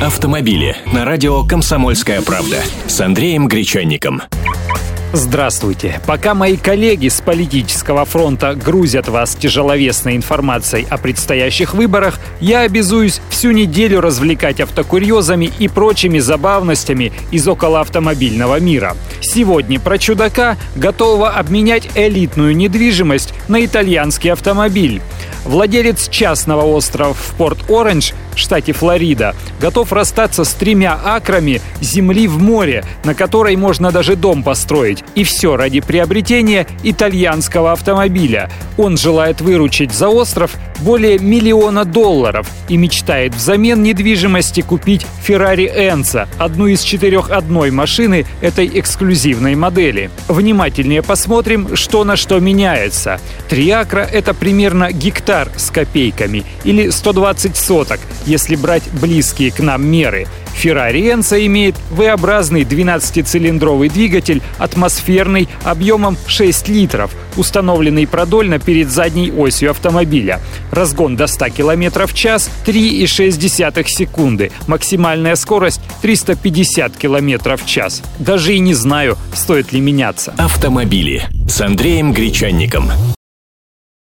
Автомобили на радио «Комсомольская правда» с Андреем Гречанником. Здравствуйте. Пока мои коллеги с политического фронта грузят вас тяжеловесной информацией о предстоящих выборах, я обязуюсь всю неделю развлекать автокурьезами и прочими забавностями из околоавтомобильного мира. Сегодня про чудака, готового обменять элитную недвижимость на итальянский автомобиль. Владелец частного острова в Порт-Оранж, штате Флорида, готов расстаться с тремя акрами земли в море, на которой можно даже дом построить. И все ради приобретения итальянского автомобиля. Он желает выручить за остров более миллиона долларов и мечтает взамен недвижимости купить Ferrari Enzo, одну из четырех одной машины этой эксклюзивной модели. Внимательнее посмотрим, что на что меняется. Три акра — это примерно гектар с копейками или 120 соток, если брать близкие к нам меры — Ferrari Enzo имеет V-образный 12-цилиндровый двигатель, атмосферный, объемом 6 литров, установленный продольно перед задней осью автомобиля. Разгон до 100 км в час 3,6 секунды. Максимальная скорость 350 км в час. Даже и не знаю, стоит ли меняться. Автомобили с Андреем Гречанником.